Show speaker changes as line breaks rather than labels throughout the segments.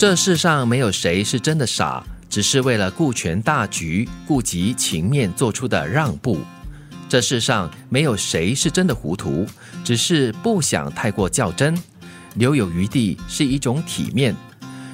这世上没有谁是真的傻，只是为了顾全大局、顾及情面做出的让步。这世上没有谁是真的糊涂，只是不想太过较真，留有余地是一种体面。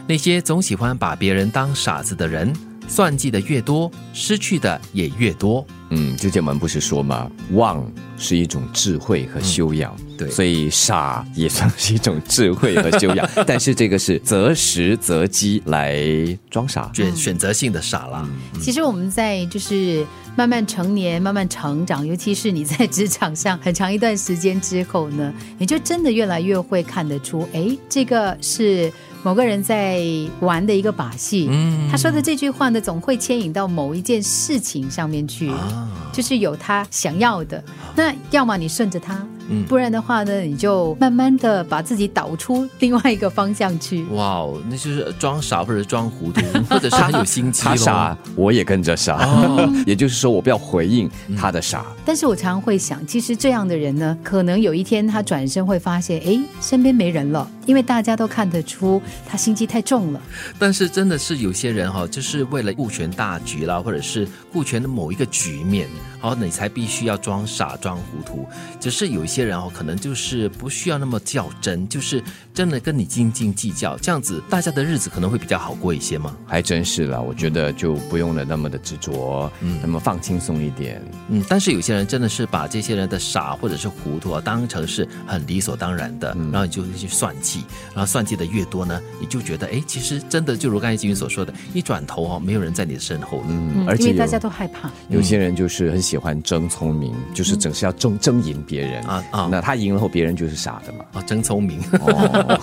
那些总喜欢把别人当傻子的人，算计的越多，失去的也越多。
嗯，就我们不是说吗？忘是一种智慧和修养，
对
所以傻也算是一种智慧和修养。但是这个是择时择机来装傻，
选选择性的傻啦。
其实我们在就是慢慢成年、慢慢成长，尤其是你在职场上很长一段时间之后呢，你就真的越来越会看得出，哎，这个是某个人在玩的一个把戏。
嗯
他说的这句话呢，总会牵引到某一件事情上面去，
啊，
就是有他想要的。那要么你顺着他，
嗯
不然的话呢，你就慢慢的把自己导出另外一个方向去。
哇哦，那就是装傻或者装糊涂，或者是他有心机咯
他傻，我也跟着傻。
哦
也就是说，我不要回应他的傻。
但是我常常会想，其实这样的人呢，可能有一天他转身会发现，哎，身边没人了，因为大家都看得出他心机太重了。
但是真的是有些人哈、就是为了顾全大局啦，或者是顾全的某一个局面，好，你才必须要装傻装糊涂。只是有一些人哦，可能就是不需要那么较真，就是真的跟你斤斤计较，这样子大家的日子可能会比较好过一些嘛。
还真是啦，我觉得就不用了那么的执着，嗯，那么放轻松一点。
嗯，但是有些人真的是把这些人的傻或者是糊涂啊当成是很理所当然的，然后你就会去算计，然后算计的越多呢，你就觉得哎，其实真的就如刚才金云所说的，一转头哦，没有人在你的身后了。
嗯，
嗯，
而且
因为大家都害怕。
有些人就是很喜欢争聪明，就是总是要争争赢别人
啊啊
那他赢了后，别人就是傻的嘛。
啊，争聪明。
哦，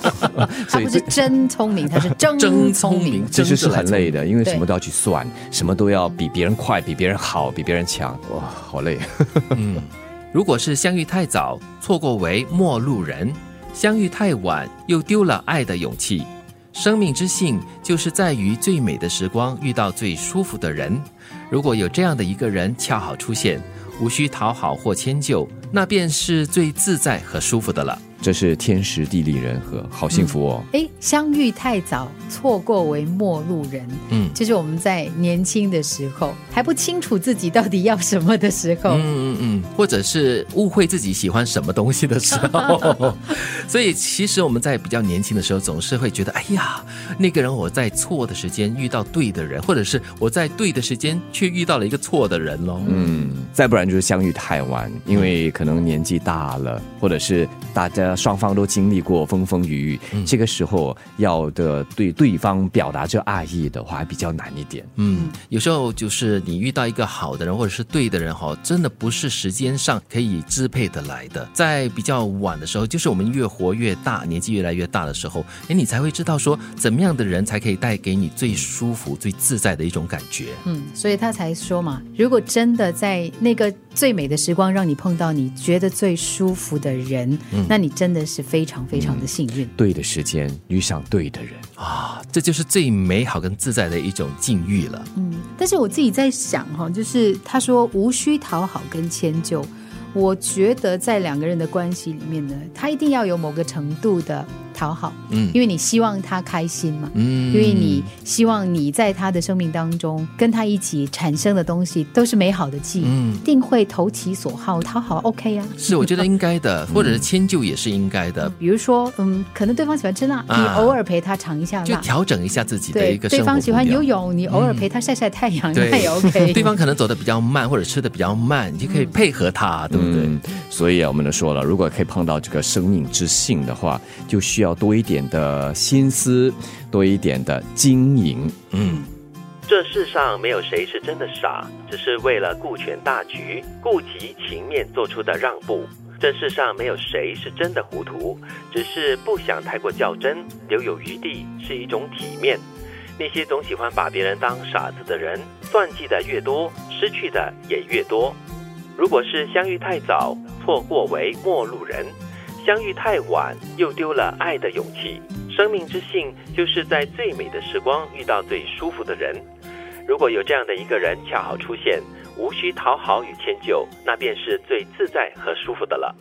他
所以
不是真聪明，他是 争
争
聪
明。
其实是很累的，因为什么都要去算，什么都要比别人快，比别人好，比别人强，哇，好累。
嗯，如果是相遇太早，错过为陌路人；相遇太晚，又丢了爱的勇气。生命之幸，就是在于最美的时光遇到最舒服的人。如果有这样的一个人恰好出现，无需讨好或迁就，那便是最自在和舒服的了。
这是天时地利人和，好幸福哦。
哎，相遇太早，错过为陌路人。
嗯
就是我们在年轻的时候还不清楚自己到底要什么的时候，
嗯嗯嗯，或者是误会自己喜欢什么东西的时候，所以其实我们在比较年轻的时候，总是会觉得，哎呀，那个人我在错的时间遇到对的人，或者是我在对的时间却遇到了一个错的人喽。
嗯，再不然就是相遇太晚，因为可能年纪大了，或者是大家双方都经历过风风雨雨，这个时候要的对对方表达这爱意的话，还比较难一点。
嗯，有时候就是你遇到一个好的人或者是对的人哈，真的不是时间上可以支配得来的。在比较晚的时候，就是我们越活越大，年纪越来越大的时候，哎，你才会知道说怎么样的人才可以带给你最舒服、最自在的一种感觉。
嗯，所以他才说嘛，如果真的在那个最美的时光让你碰到你觉得最舒服的人，那你真的是非常非常的幸运。
对的时间遇上对的人，
啊，这就是最美好跟自在的一种境遇了。
嗯，但是我自己在想哈，就是他说无需讨好跟迁就，我觉得在两个人的关系里面呢，他一定要有某个程度的讨好，
嗯。
因为你希望他开心嘛，
嗯。
因为你希望你在他的生命当中跟他一起产生的东西都是美好的记忆，
嗯。
定会投其所好，讨好 OK 啊。
是我觉得应该的，或者是迁就也是应该的，
比如说，嗯，可能对方喜欢吃辣，
啊。
你偶尔陪他尝一下辣。
就调整一下自己的，一个
对方喜欢游泳，你偶尔陪他晒晒太阳，
对。
那也 OK。
对方可能走的比较慢，或者吃的比较慢，你就可以配合他，对不对？
嗯，所以啊，我们都说了，如果可以碰到这个生命之性的话，就需要多一点的心思，多一点的经营。
嗯，这世上没有谁是真的傻，只是为了顾全大局、顾及情面做出的让步。这世上没有谁是真的糊涂，只是不想太过较真，留有余地是一种体面。那些总喜欢把别人当傻子的人，算计的越多，失去的也越多。如果是相遇太早，错过为陌路人；相遇太晚，又丢了爱的勇气。生命之幸，就是在最美的时光遇到最舒服的人。如果有这样的一个人恰好出现，无需讨好与迁就，那便是最自在和舒服的了。